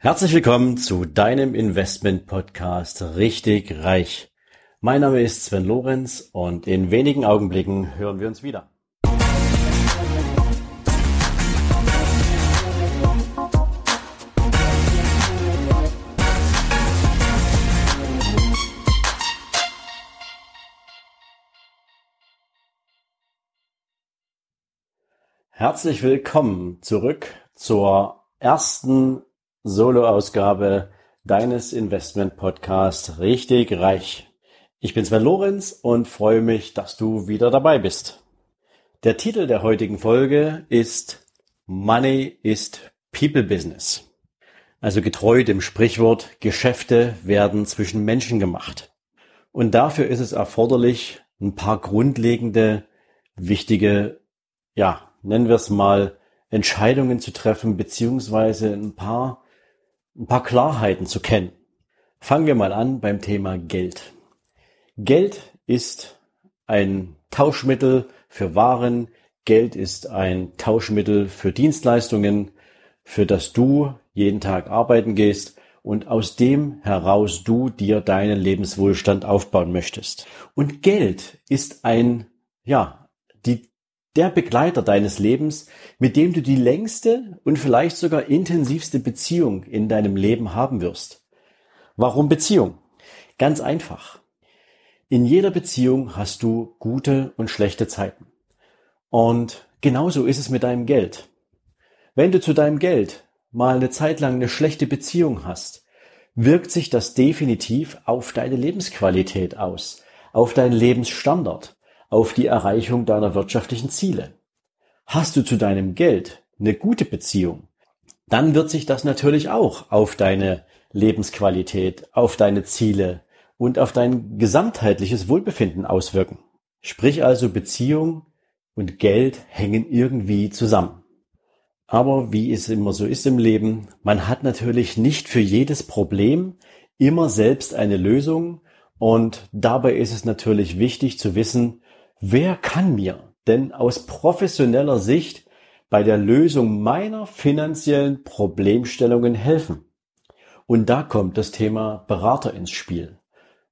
Herzlich willkommen zu deinem Investment Podcast Richtig Reich. Mein Name ist Sven Lorenz und in wenigen Augenblicken hören wir uns wieder. Herzlich willkommen zurück zur ersten Solo-Ausgabe deines Investment-Podcasts Richtig Reich. Ich bin Sven Lorenz und freue mich, dass du wieder dabei bist. Der Titel der heutigen Folge ist Money ist People Business. Also getreu dem Sprichwort Geschäfte werden zwischen Menschen gemacht. Und dafür ist es erforderlich, ein paar grundlegende, wichtige, ja, nennen wir es mal, Entscheidungen zu treffen, beziehungsweise ein paar ein paar Klarheiten zu kennen. Fangen wir mal an beim Thema Geld. Geld ist ein Tauschmittel für Waren. Geld ist ein Tauschmittel für Dienstleistungen, für das du jeden Tag arbeiten gehst und aus dem heraus du dir deinen Lebenswohlstand aufbauen möchtest. Und Geld ist ein, ja, die der Begleiter deines Lebens, mit dem du die längste und vielleicht sogar intensivste Beziehung in deinem Leben haben wirst. Warum Beziehung? Ganz einfach. In jeder Beziehung hast du gute und schlechte Zeiten. Und genauso ist es mit deinem Geld. Wenn du zu deinem Geld mal eine Zeit lang eine schlechte Beziehung hast, wirkt sich das definitiv auf deine Lebensqualität aus, auf deinen Lebensstandard auf die Erreichung deiner wirtschaftlichen Ziele. Hast du zu deinem Geld eine gute Beziehung, dann wird sich das natürlich auch auf deine Lebensqualität, auf deine Ziele und auf dein gesamtheitliches Wohlbefinden auswirken. Sprich also Beziehung und Geld hängen irgendwie zusammen. Aber wie es immer so ist im Leben, man hat natürlich nicht für jedes Problem immer selbst eine Lösung und dabei ist es natürlich wichtig zu wissen, Wer kann mir denn aus professioneller Sicht bei der Lösung meiner finanziellen Problemstellungen helfen? Und da kommt das Thema Berater ins Spiel.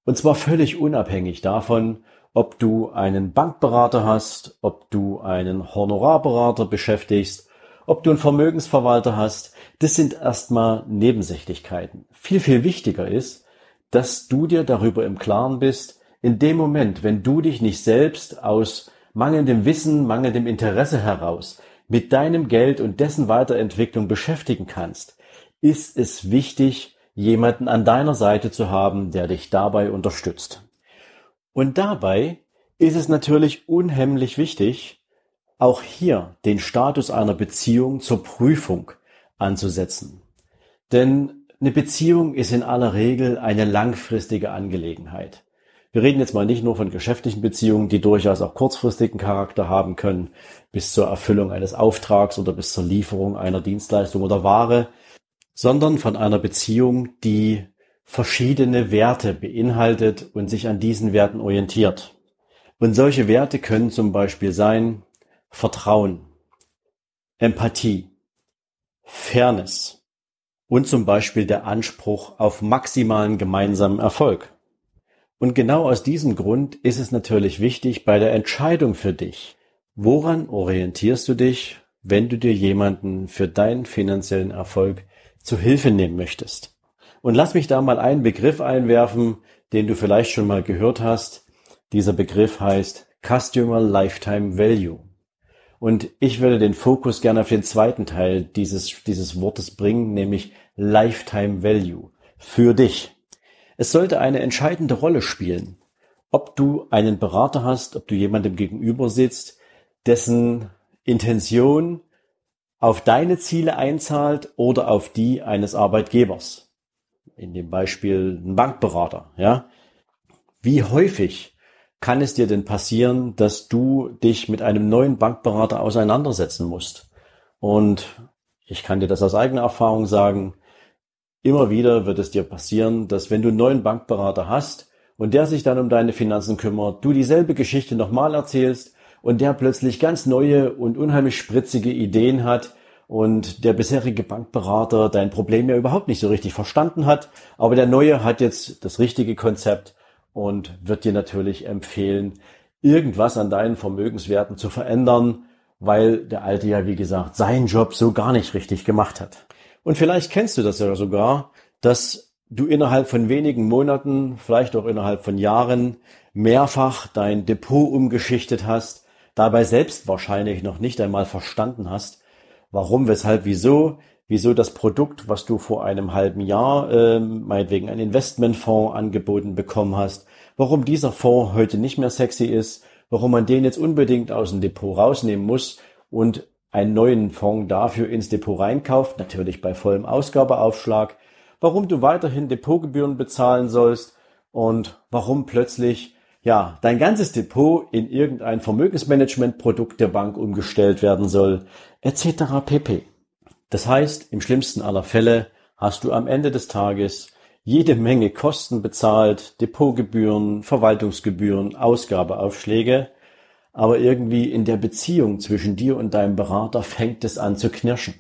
Und zwar völlig unabhängig davon, ob du einen Bankberater hast, ob du einen Honorarberater beschäftigst, ob du einen Vermögensverwalter hast. Das sind erstmal Nebensächlichkeiten. Viel, viel wichtiger ist, dass du dir darüber im Klaren bist, in dem Moment, wenn du dich nicht selbst aus mangelndem Wissen, mangelndem Interesse heraus mit deinem Geld und dessen Weiterentwicklung beschäftigen kannst, ist es wichtig, jemanden an deiner Seite zu haben, der dich dabei unterstützt. Und dabei ist es natürlich unheimlich wichtig, auch hier den Status einer Beziehung zur Prüfung anzusetzen. Denn eine Beziehung ist in aller Regel eine langfristige Angelegenheit. Wir reden jetzt mal nicht nur von geschäftlichen Beziehungen, die durchaus auch kurzfristigen Charakter haben können, bis zur Erfüllung eines Auftrags oder bis zur Lieferung einer Dienstleistung oder Ware, sondern von einer Beziehung, die verschiedene Werte beinhaltet und sich an diesen Werten orientiert. Und solche Werte können zum Beispiel sein Vertrauen, Empathie, Fairness und zum Beispiel der Anspruch auf maximalen gemeinsamen Erfolg. Und genau aus diesem Grund ist es natürlich wichtig bei der Entscheidung für dich, woran orientierst du dich, wenn du dir jemanden für deinen finanziellen Erfolg zu Hilfe nehmen möchtest. Und lass mich da mal einen Begriff einwerfen, den du vielleicht schon mal gehört hast. Dieser Begriff heißt Customer Lifetime Value. Und ich würde den Fokus gerne auf den zweiten Teil dieses, dieses Wortes bringen, nämlich Lifetime Value. Für dich. Es sollte eine entscheidende Rolle spielen, ob du einen Berater hast, ob du jemandem gegenüber sitzt, dessen Intention auf deine Ziele einzahlt oder auf die eines Arbeitgebers. In dem Beispiel ein Bankberater, ja. Wie häufig kann es dir denn passieren, dass du dich mit einem neuen Bankberater auseinandersetzen musst? Und ich kann dir das aus eigener Erfahrung sagen, Immer wieder wird es dir passieren, dass wenn du einen neuen Bankberater hast und der sich dann um deine Finanzen kümmert, du dieselbe Geschichte nochmal erzählst und der plötzlich ganz neue und unheimlich spritzige Ideen hat und der bisherige Bankberater dein Problem ja überhaupt nicht so richtig verstanden hat. Aber der neue hat jetzt das richtige Konzept und wird dir natürlich empfehlen, irgendwas an deinen Vermögenswerten zu verändern, weil der alte ja, wie gesagt, seinen Job so gar nicht richtig gemacht hat. Und vielleicht kennst du das ja sogar, dass du innerhalb von wenigen Monaten, vielleicht auch innerhalb von Jahren mehrfach dein Depot umgeschichtet hast, dabei selbst wahrscheinlich noch nicht einmal verstanden hast, warum, weshalb, wieso, wieso das Produkt, was du vor einem halben Jahr äh, meinetwegen ein Investmentfonds angeboten bekommen hast, warum dieser Fonds heute nicht mehr sexy ist, warum man den jetzt unbedingt aus dem Depot rausnehmen muss und einen neuen Fonds dafür ins Depot reinkauft, natürlich bei vollem Ausgabeaufschlag, warum du weiterhin Depotgebühren bezahlen sollst und warum plötzlich ja, dein ganzes Depot in irgendein Vermögensmanagementprodukt der Bank umgestellt werden soll, etc. pp. Das heißt, im schlimmsten aller Fälle hast du am Ende des Tages jede Menge Kosten bezahlt, Depotgebühren, Verwaltungsgebühren, Ausgabeaufschläge, aber irgendwie in der Beziehung zwischen dir und deinem Berater fängt es an zu knirschen.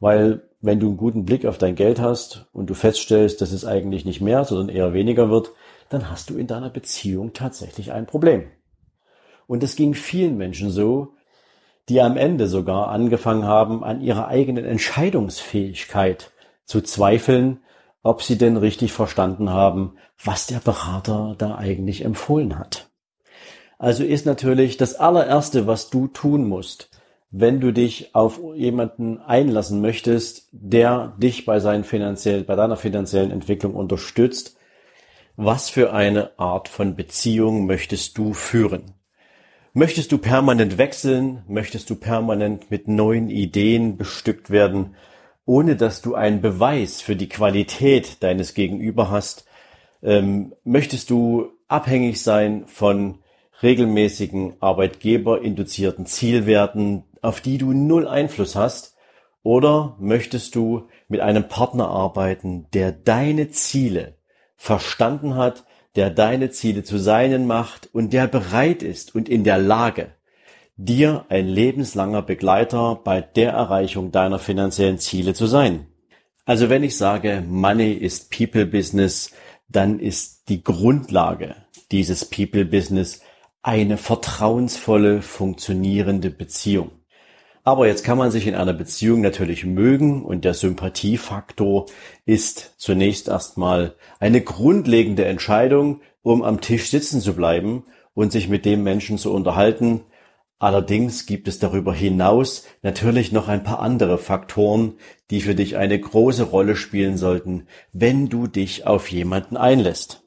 Weil wenn du einen guten Blick auf dein Geld hast und du feststellst, dass es eigentlich nicht mehr, sondern eher weniger wird, dann hast du in deiner Beziehung tatsächlich ein Problem. Und es ging vielen Menschen so, die am Ende sogar angefangen haben, an ihrer eigenen Entscheidungsfähigkeit zu zweifeln, ob sie denn richtig verstanden haben, was der Berater da eigentlich empfohlen hat. Also ist natürlich das allererste, was du tun musst, wenn du dich auf jemanden einlassen möchtest, der dich bei seinen finanziellen, bei deiner finanziellen Entwicklung unterstützt, was für eine Art von Beziehung möchtest du führen? Möchtest du permanent wechseln? Möchtest du permanent mit neuen Ideen bestückt werden, ohne dass du einen Beweis für die Qualität deines Gegenüber hast? Ähm, möchtest du abhängig sein von regelmäßigen arbeitgeberinduzierten Zielwerten, auf die du null Einfluss hast? Oder möchtest du mit einem Partner arbeiten, der deine Ziele verstanden hat, der deine Ziele zu seinen macht und der bereit ist und in der Lage, dir ein lebenslanger Begleiter bei der Erreichung deiner finanziellen Ziele zu sein. Also wenn ich sage, Money ist People Business, dann ist die Grundlage dieses People Business eine vertrauensvolle, funktionierende Beziehung. Aber jetzt kann man sich in einer Beziehung natürlich mögen und der Sympathiefaktor ist zunächst erstmal eine grundlegende Entscheidung, um am Tisch sitzen zu bleiben und sich mit dem Menschen zu unterhalten. Allerdings gibt es darüber hinaus natürlich noch ein paar andere Faktoren, die für dich eine große Rolle spielen sollten, wenn du dich auf jemanden einlässt.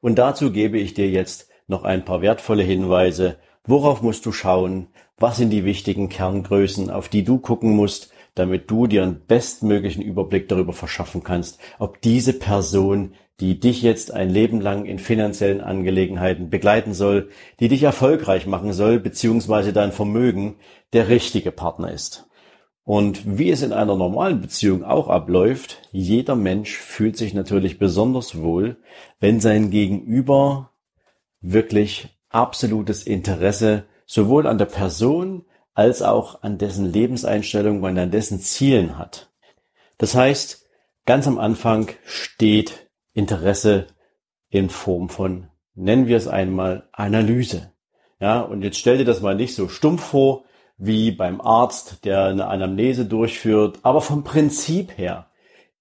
Und dazu gebe ich dir jetzt noch ein paar wertvolle Hinweise, worauf musst du schauen, was sind die wichtigen Kerngrößen, auf die du gucken musst, damit du dir einen bestmöglichen Überblick darüber verschaffen kannst, ob diese Person, die dich jetzt ein Leben lang in finanziellen Angelegenheiten begleiten soll, die dich erfolgreich machen soll, beziehungsweise dein Vermögen, der richtige Partner ist. Und wie es in einer normalen Beziehung auch abläuft, jeder Mensch fühlt sich natürlich besonders wohl, wenn sein Gegenüber wirklich absolutes Interesse sowohl an der Person als auch an dessen Lebenseinstellung und an dessen Zielen hat. Das heißt, ganz am Anfang steht Interesse in Form von, nennen wir es einmal, Analyse. Ja, und jetzt stell dir das mal nicht so stumpf vor, wie beim Arzt, der eine Anamnese durchführt, aber vom Prinzip her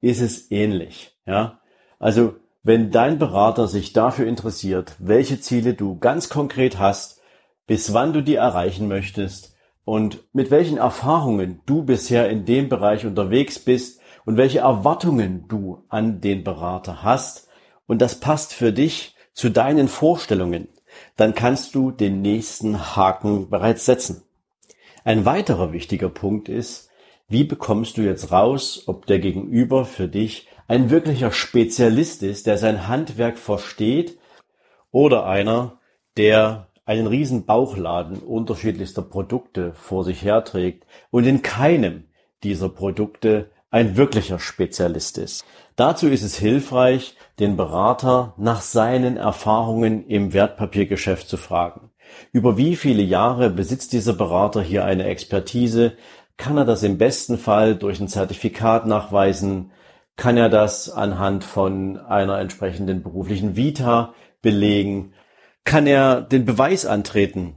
ist es ähnlich. Ja, also wenn dein Berater sich dafür interessiert, welche Ziele du ganz konkret hast, bis wann du die erreichen möchtest und mit welchen Erfahrungen du bisher in dem Bereich unterwegs bist und welche Erwartungen du an den Berater hast und das passt für dich zu deinen Vorstellungen, dann kannst du den nächsten Haken bereits setzen. Ein weiterer wichtiger Punkt ist, wie bekommst du jetzt raus, ob der Gegenüber für dich ein wirklicher Spezialist ist, der sein Handwerk versteht oder einer, der einen riesen Bauchladen unterschiedlichster Produkte vor sich herträgt und in keinem dieser Produkte ein wirklicher Spezialist ist. Dazu ist es hilfreich, den Berater nach seinen Erfahrungen im Wertpapiergeschäft zu fragen. Über wie viele Jahre besitzt dieser Berater hier eine Expertise? Kann er das im besten Fall durch ein Zertifikat nachweisen, kann er das anhand von einer entsprechenden beruflichen Vita belegen, kann er den Beweis antreten,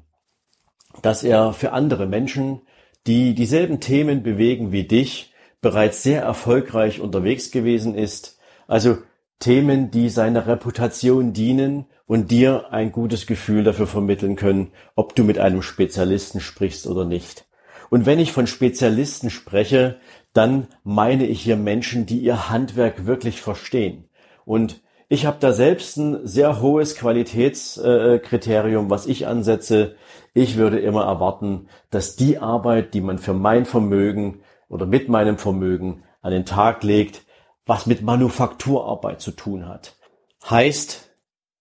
dass er für andere Menschen, die dieselben Themen bewegen wie dich, bereits sehr erfolgreich unterwegs gewesen ist. Also Themen, die seiner Reputation dienen und dir ein gutes Gefühl dafür vermitteln können, ob du mit einem Spezialisten sprichst oder nicht. Und wenn ich von Spezialisten spreche, dann meine ich hier Menschen, die ihr Handwerk wirklich verstehen. Und ich habe da selbst ein sehr hohes Qualitätskriterium, was ich ansetze. Ich würde immer erwarten, dass die Arbeit, die man für mein Vermögen oder mit meinem Vermögen an den Tag legt, was mit Manufakturarbeit zu tun hat. Heißt,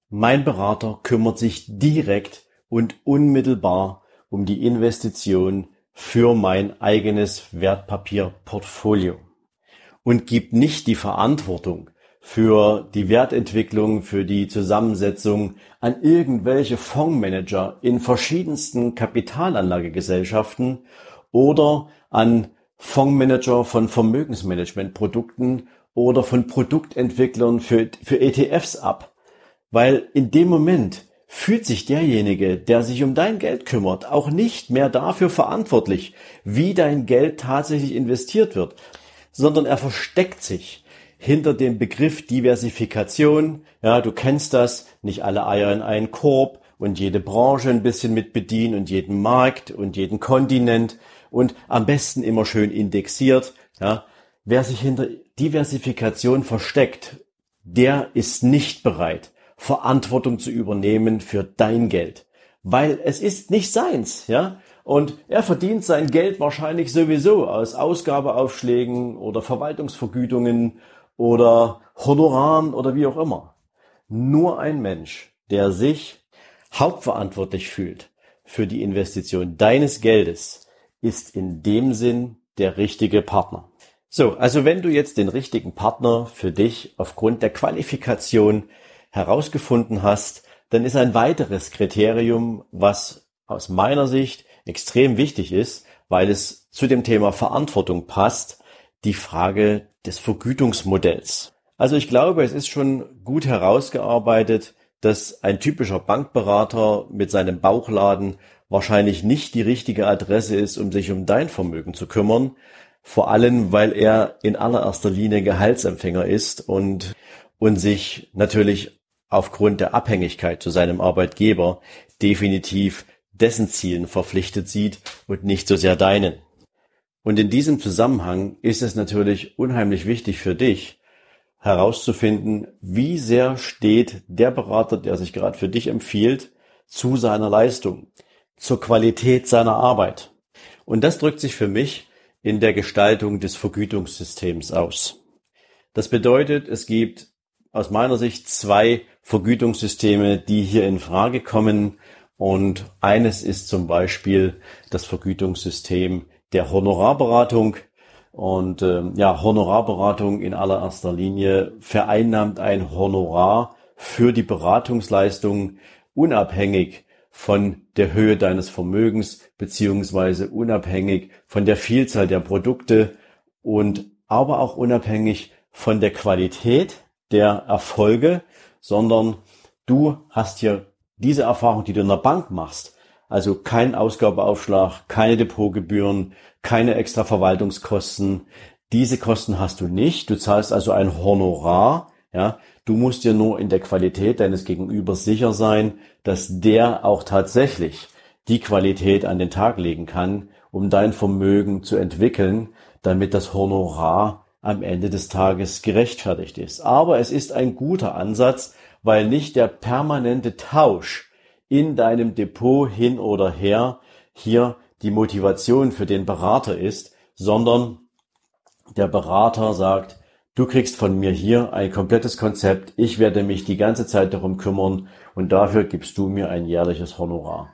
mein Berater kümmert sich direkt und unmittelbar um die Investition für mein eigenes Wertpapierportfolio und gibt nicht die Verantwortung für die Wertentwicklung, für die Zusammensetzung an irgendwelche Fondsmanager in verschiedensten Kapitalanlagegesellschaften oder an Fondsmanager von Vermögensmanagementprodukten oder von Produktentwicklern für, für ETFs ab. Weil in dem Moment fühlt sich derjenige, der sich um dein Geld kümmert, auch nicht mehr dafür verantwortlich, wie dein Geld tatsächlich investiert wird, sondern er versteckt sich hinter dem Begriff Diversifikation. Ja, du kennst das, nicht alle Eier in einen Korb und jede Branche ein bisschen mit bedienen und jeden Markt und jeden Kontinent und am besten immer schön indexiert. Ja, wer sich hinter Diversifikation versteckt, der ist nicht bereit, Verantwortung zu übernehmen für dein Geld. Weil es ist nicht seins, ja. Und er verdient sein Geld wahrscheinlich sowieso aus Ausgabeaufschlägen oder Verwaltungsvergütungen oder Honoraren oder wie auch immer. Nur ein Mensch, der sich hauptverantwortlich fühlt für die Investition deines Geldes, ist in dem Sinn der richtige Partner. So, also wenn du jetzt den richtigen Partner für dich aufgrund der Qualifikation herausgefunden hast, dann ist ein weiteres Kriterium, was aus meiner Sicht extrem wichtig ist, weil es zu dem Thema Verantwortung passt, die Frage des Vergütungsmodells. Also ich glaube, es ist schon gut herausgearbeitet, dass ein typischer Bankberater mit seinem Bauchladen wahrscheinlich nicht die richtige Adresse ist, um sich um dein Vermögen zu kümmern. Vor allem, weil er in allererster Linie Gehaltsempfänger ist und, und sich natürlich aufgrund der Abhängigkeit zu seinem Arbeitgeber definitiv dessen Zielen verpflichtet sieht und nicht so sehr deinen. Und in diesem Zusammenhang ist es natürlich unheimlich wichtig für dich herauszufinden, wie sehr steht der Berater, der sich gerade für dich empfiehlt, zu seiner Leistung, zur Qualität seiner Arbeit. Und das drückt sich für mich in der Gestaltung des Vergütungssystems aus. Das bedeutet, es gibt aus meiner Sicht zwei Vergütungssysteme, die hier in Frage kommen. Und eines ist zum Beispiel das Vergütungssystem der Honorarberatung. Und äh, ja, Honorarberatung in allererster Linie vereinnahmt ein Honorar für die Beratungsleistung unabhängig von der Höhe deines Vermögens beziehungsweise unabhängig von der Vielzahl der Produkte und aber auch unabhängig von der Qualität der Erfolge, sondern du hast hier diese Erfahrung, die du in der Bank machst, also kein Ausgabeaufschlag, keine Depotgebühren, keine extra Verwaltungskosten. Diese Kosten hast du nicht. Du zahlst also ein Honorar. Ja, du musst dir nur in der Qualität deines Gegenübers sicher sein, dass der auch tatsächlich die Qualität an den Tag legen kann, um dein Vermögen zu entwickeln, damit das Honorar am Ende des Tages gerechtfertigt ist. Aber es ist ein guter Ansatz, weil nicht der permanente Tausch in deinem Depot hin oder her hier die Motivation für den Berater ist, sondern der Berater sagt, du kriegst von mir hier ein komplettes Konzept, ich werde mich die ganze Zeit darum kümmern und dafür gibst du mir ein jährliches Honorar.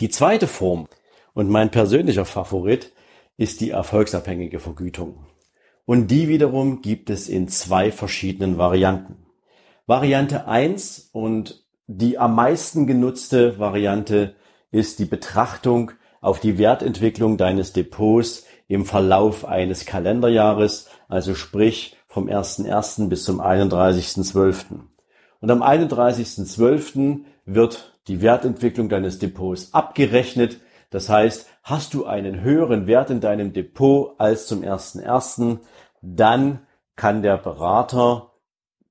Die zweite Form und mein persönlicher Favorit ist die erfolgsabhängige Vergütung. Und die wiederum gibt es in zwei verschiedenen Varianten. Variante eins und die am meisten genutzte Variante ist die Betrachtung auf die Wertentwicklung deines Depots im Verlauf eines Kalenderjahres, also sprich vom 1.1. bis zum 31.12. Und am 31.12. wird die Wertentwicklung deines Depots abgerechnet. Das heißt, hast du einen höheren Wert in deinem Depot als zum 1.1., dann kann der Berater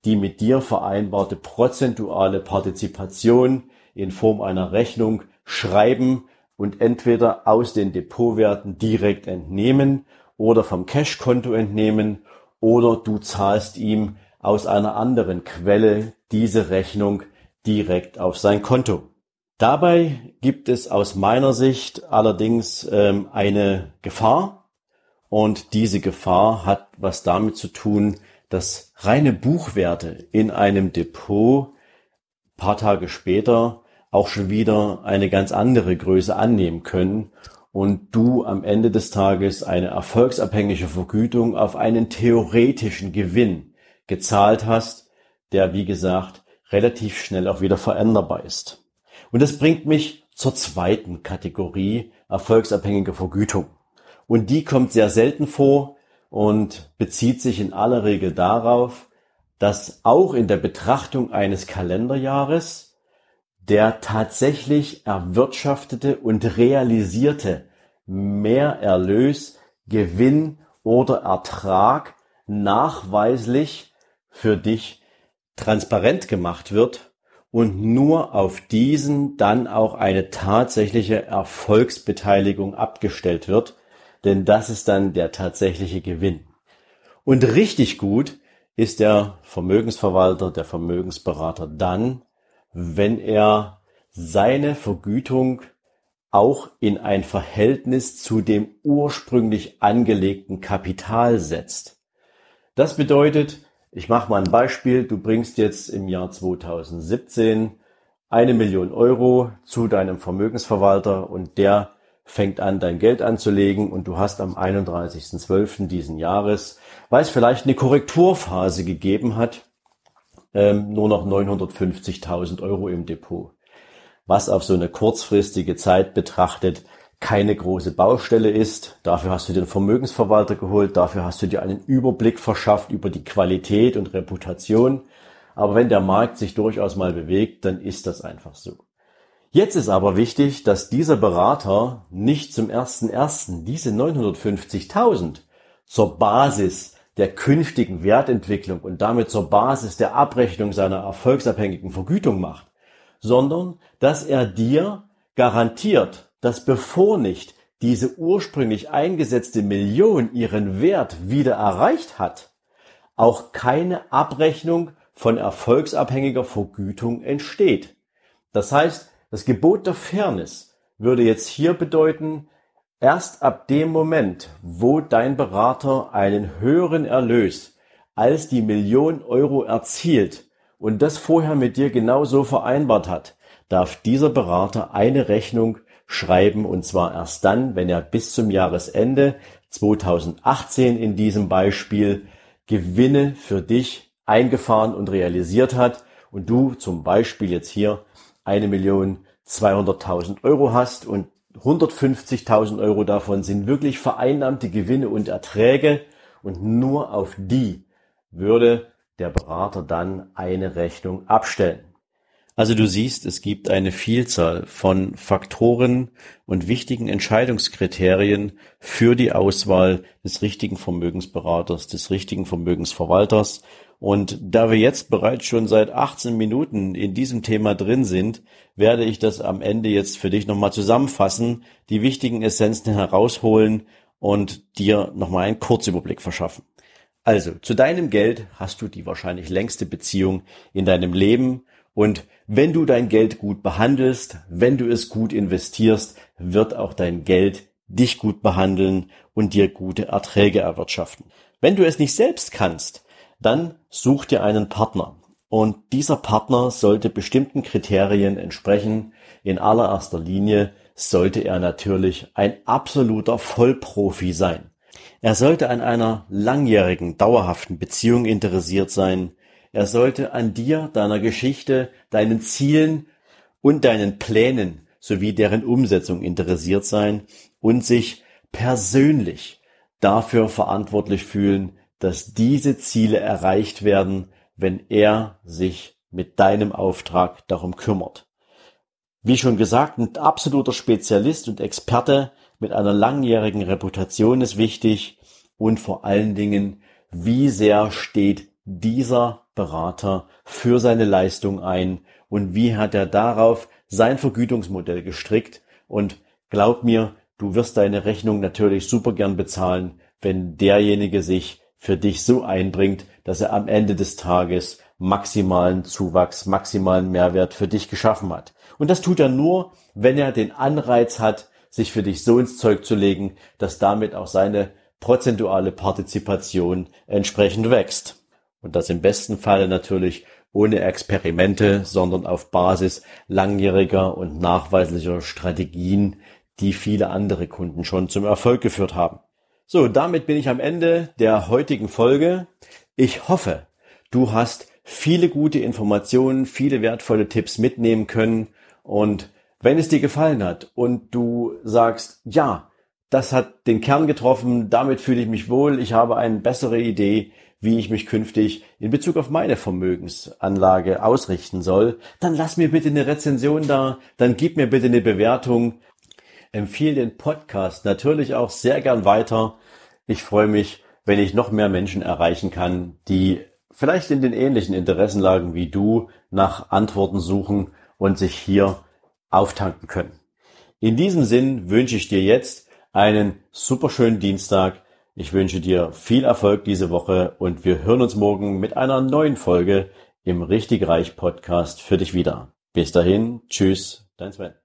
die mit dir vereinbarte prozentuale Partizipation in Form einer Rechnung schreiben und entweder aus den Depotwerten direkt entnehmen oder vom Cashkonto entnehmen oder du zahlst ihm aus einer anderen Quelle diese Rechnung direkt auf sein Konto. Dabei gibt es aus meiner Sicht allerdings ähm, eine Gefahr und diese Gefahr hat was damit zu tun, dass reine Buchwerte in einem Depot paar Tage später auch schon wieder eine ganz andere Größe annehmen können und du am Ende des Tages eine erfolgsabhängige Vergütung auf einen theoretischen Gewinn gezahlt hast, der wie gesagt relativ schnell auch wieder veränderbar ist. Und das bringt mich zur zweiten Kategorie erfolgsabhängige Vergütung. Und die kommt sehr selten vor und bezieht sich in aller Regel darauf, dass auch in der Betrachtung eines Kalenderjahres der tatsächlich erwirtschaftete und realisierte Mehrerlös, Gewinn oder Ertrag nachweislich für dich transparent gemacht wird und nur auf diesen dann auch eine tatsächliche Erfolgsbeteiligung abgestellt wird, denn das ist dann der tatsächliche Gewinn. Und richtig gut ist der Vermögensverwalter, der Vermögensberater dann, wenn er seine Vergütung auch in ein Verhältnis zu dem ursprünglich angelegten Kapital setzt. Das bedeutet, ich mache mal ein Beispiel, du bringst jetzt im Jahr 2017 eine Million Euro zu deinem Vermögensverwalter und der fängt an, dein Geld anzulegen und du hast am 31.12. diesen Jahres, weil es vielleicht eine Korrekturphase gegeben hat, ähm, nur noch 950.000 Euro im Depot. Was auf so eine kurzfristige Zeit betrachtet keine große Baustelle ist. Dafür hast du den Vermögensverwalter geholt, dafür hast du dir einen Überblick verschafft über die Qualität und Reputation. Aber wenn der Markt sich durchaus mal bewegt, dann ist das einfach so. Jetzt ist aber wichtig, dass dieser Berater nicht zum ersten ersten diese 950.000 zur Basis der künftigen Wertentwicklung und damit zur Basis der Abrechnung seiner erfolgsabhängigen Vergütung macht, sondern dass er dir garantiert, dass bevor nicht diese ursprünglich eingesetzte Million ihren Wert wieder erreicht hat, auch keine Abrechnung von erfolgsabhängiger Vergütung entsteht. Das heißt, das Gebot der Fairness würde jetzt hier bedeuten, Erst ab dem Moment, wo dein Berater einen höheren Erlös als die Million Euro erzielt und das vorher mit dir genauso vereinbart hat, darf dieser Berater eine Rechnung schreiben und zwar erst dann, wenn er bis zum Jahresende 2018 in diesem Beispiel Gewinne für dich eingefahren und realisiert hat und du zum Beispiel jetzt hier eine Million 200.000 Euro hast und 150.000 Euro davon sind wirklich vereinnahmte Gewinne und Erträge und nur auf die würde der Berater dann eine Rechnung abstellen. Also du siehst, es gibt eine Vielzahl von Faktoren und wichtigen Entscheidungskriterien für die Auswahl des richtigen Vermögensberaters, des richtigen Vermögensverwalters. Und da wir jetzt bereits schon seit 18 Minuten in diesem Thema drin sind, werde ich das am Ende jetzt für dich nochmal zusammenfassen, die wichtigen Essenzen herausholen und dir nochmal einen Kurzüberblick verschaffen. Also, zu deinem Geld hast du die wahrscheinlich längste Beziehung in deinem Leben und wenn du dein Geld gut behandelst, wenn du es gut investierst, wird auch dein Geld dich gut behandeln und dir gute Erträge erwirtschaften. Wenn du es nicht selbst kannst, dann such dir einen Partner. Und dieser Partner sollte bestimmten Kriterien entsprechen. In allererster Linie sollte er natürlich ein absoluter Vollprofi sein. Er sollte an einer langjährigen, dauerhaften Beziehung interessiert sein. Er sollte an dir, deiner Geschichte, deinen Zielen und deinen Plänen sowie deren Umsetzung interessiert sein und sich persönlich dafür verantwortlich fühlen, dass diese Ziele erreicht werden, wenn er sich mit deinem Auftrag darum kümmert. Wie schon gesagt, ein absoluter Spezialist und Experte mit einer langjährigen Reputation ist wichtig und vor allen Dingen, wie sehr steht dieser Berater für seine Leistung ein und wie hat er darauf sein Vergütungsmodell gestrickt und glaub mir, du wirst deine Rechnung natürlich super gern bezahlen, wenn derjenige sich für dich so einbringt, dass er am Ende des Tages maximalen Zuwachs, maximalen Mehrwert für dich geschaffen hat. Und das tut er nur, wenn er den Anreiz hat, sich für dich so ins Zeug zu legen, dass damit auch seine prozentuale Partizipation entsprechend wächst. Und das im besten Falle natürlich ohne Experimente, sondern auf Basis langjähriger und nachweislicher Strategien, die viele andere Kunden schon zum Erfolg geführt haben. So, damit bin ich am Ende der heutigen Folge. Ich hoffe, du hast viele gute Informationen, viele wertvolle Tipps mitnehmen können und wenn es dir gefallen hat und du sagst, ja, das hat den Kern getroffen, damit fühle ich mich wohl, ich habe eine bessere Idee, wie ich mich künftig in Bezug auf meine Vermögensanlage ausrichten soll, dann lass mir bitte eine Rezension da, dann gib mir bitte eine Bewertung, empfehle den Podcast natürlich auch sehr gern weiter. Ich freue mich, wenn ich noch mehr Menschen erreichen kann, die vielleicht in den ähnlichen Interessenlagen wie du nach Antworten suchen und sich hier auftanken können. In diesem Sinn wünsche ich dir jetzt einen superschönen Dienstag. Ich wünsche dir viel Erfolg diese Woche und wir hören uns morgen mit einer neuen Folge im Richtig Reich Podcast für dich wieder. Bis dahin, tschüss, dein Sven.